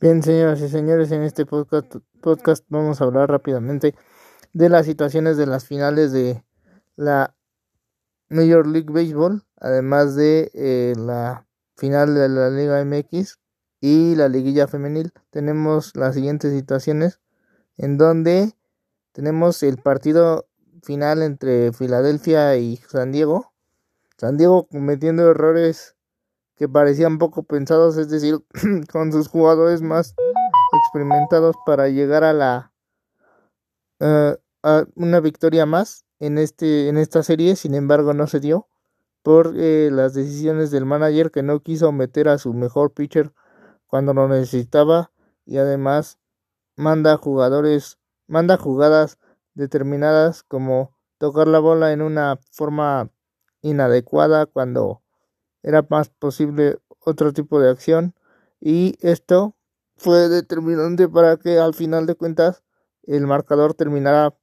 Bien, señoras y señores, en este podcast, vamos a hablar rápidamente de las situaciones de las finales de la Major League Baseball, además de eh, la final de la Liga MX y la liguilla femenil. Tenemos las siguientes situaciones en donde tenemos el partido final entre Filadelfia y San Diego. San Diego cometiendo errores que parecían poco pensados, es decir, con sus jugadores más experimentados para llegar a la uh, a una victoria más en este en esta serie, sin embargo no se dio por eh, las decisiones del manager que no quiso meter a su mejor pitcher cuando lo necesitaba. Y además manda jugadores, manda jugadas determinadas como tocar la bola en una forma inadecuada cuando era más posible otro tipo de acción y esto fue determinante para que al final de cuentas el marcador terminara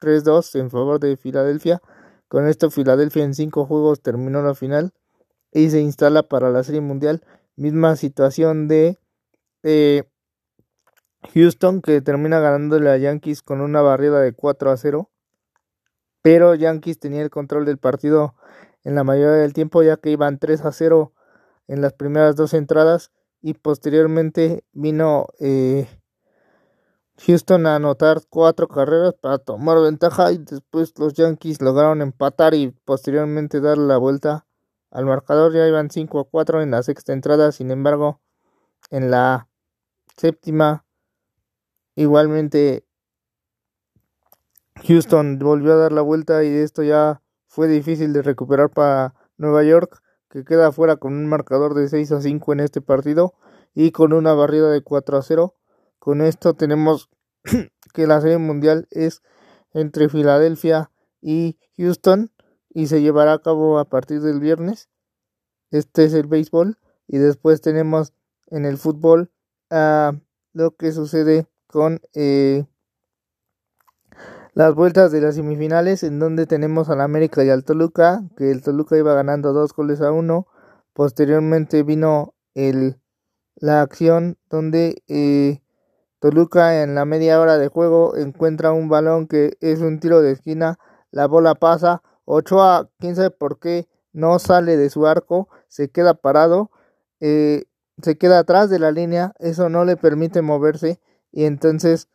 3-2 en favor de Filadelfia. Con esto Filadelfia en cinco juegos terminó la final y se instala para la Serie Mundial. Misma situación de eh, Houston que termina ganándole a Yankees con una barrida de 4 a 0. Pero Yankees tenía el control del partido en la mayoría del tiempo ya que iban 3 a 0 en las primeras dos entradas y posteriormente vino eh, Houston a anotar cuatro carreras para tomar ventaja y después los Yankees lograron empatar y posteriormente dar la vuelta al marcador. Ya iban 5 a 4 en la sexta entrada sin embargo en la séptima igualmente Houston volvió a dar la vuelta y esto ya fue difícil de recuperar para Nueva York, que queda fuera con un marcador de 6 a 5 en este partido y con una barrida de 4 a 0. Con esto tenemos que la serie mundial es entre Filadelfia y Houston y se llevará a cabo a partir del viernes. Este es el béisbol y después tenemos en el fútbol a lo que sucede con eh, las vueltas de las semifinales en donde tenemos al América y al Toluca, que el Toluca iba ganando dos goles a uno. Posteriormente vino el, la acción donde eh, Toluca en la media hora de juego encuentra un balón que es un tiro de esquina, la bola pasa, Ochoa, quién sabe por qué, no sale de su arco, se queda parado, eh, se queda atrás de la línea, eso no le permite moverse y entonces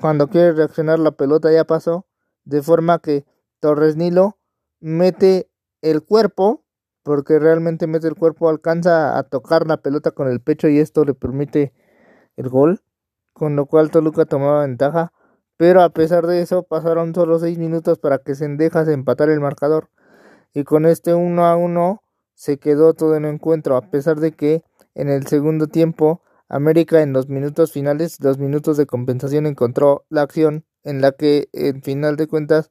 cuando quiere reaccionar la pelota ya pasó, de forma que Torres Nilo mete el cuerpo, porque realmente mete el cuerpo, alcanza a tocar la pelota con el pecho y esto le permite el gol, con lo cual Toluca tomaba ventaja, pero a pesar de eso pasaron solo seis minutos para que Sendejas empatar el marcador. Y con este uno a uno se quedó todo en encuentro, a pesar de que en el segundo tiempo América en los minutos finales, los minutos de compensación, encontró la acción en la que, en final de cuentas,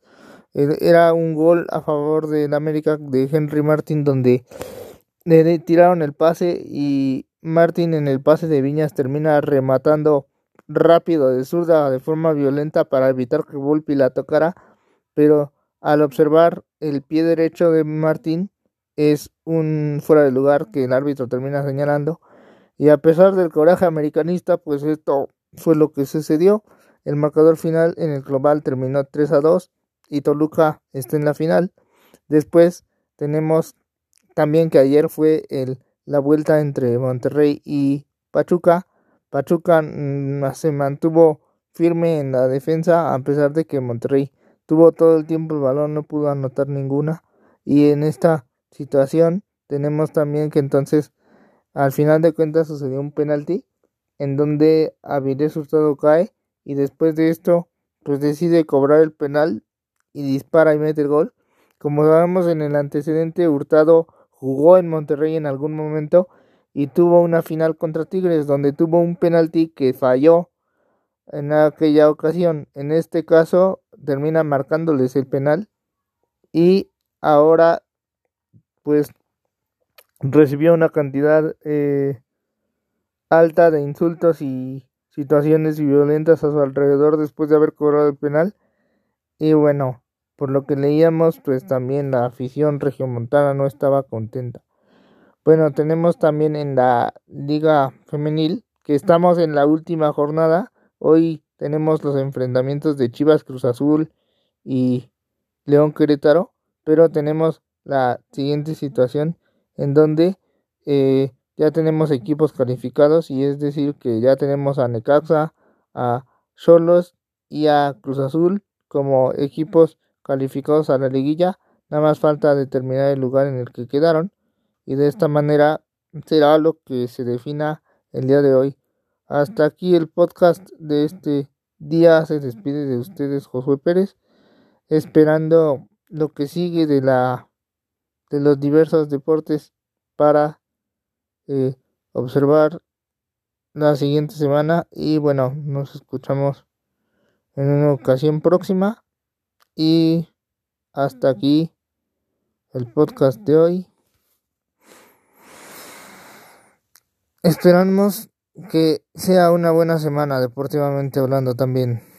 e-, era un gol a favor de América de Henry Martin, donde le tiraron el pase y Martin en el pase de Viñas termina rematando rápido de zurda de forma violenta para evitar que Volpi la tocara, pero al observar el pie derecho de Martin es un fuera de lugar que el árbitro termina señalando y a pesar del coraje americanista, pues esto fue lo que sucedió. El marcador final en el global terminó 3 a 2 y Toluca está en la final. Después tenemos también que ayer fue el, la vuelta entre Monterrey y Pachuca. Pachuca mm, se mantuvo firme en la defensa a pesar de que Monterrey tuvo todo el tiempo el balón, no pudo anotar ninguna. Y en esta situación tenemos también que entonces al final de cuentas sucedió un penalti en donde Avilés Hurtado cae y después de esto pues decide cobrar el penal y dispara y mete el gol. Como sabemos en el antecedente Hurtado jugó en Monterrey en algún momento y tuvo una final contra Tigres donde tuvo un penalti que falló en aquella ocasión. En este caso termina marcándoles el penal y ahora pues recibió una cantidad eh, alta de insultos y situaciones violentas a su alrededor después de haber cobrado el penal. Y bueno, por lo que leíamos, pues también la afición regiomontana no estaba contenta. Bueno, tenemos también en la liga femenil que estamos en la última jornada. Hoy tenemos los enfrentamientos de Chivas Cruz Azul y León Querétaro, pero tenemos la siguiente situación en donde eh, ya tenemos equipos calificados y es decir que ya tenemos a Necaxa, a Cholos y a Cruz Azul como equipos calificados a la liguilla. Nada más falta determinar el lugar en el que quedaron y de esta manera será lo que se defina el día de hoy. Hasta aquí el podcast de este día. Se despide de ustedes Josué Pérez, esperando lo que sigue de la de los diversos deportes para eh, observar la siguiente semana. Y bueno nos escuchamos en una ocasión próxima. Y hasta aquí el podcast de hoy. Esperamos que sea una buena semana deportivamente hablando también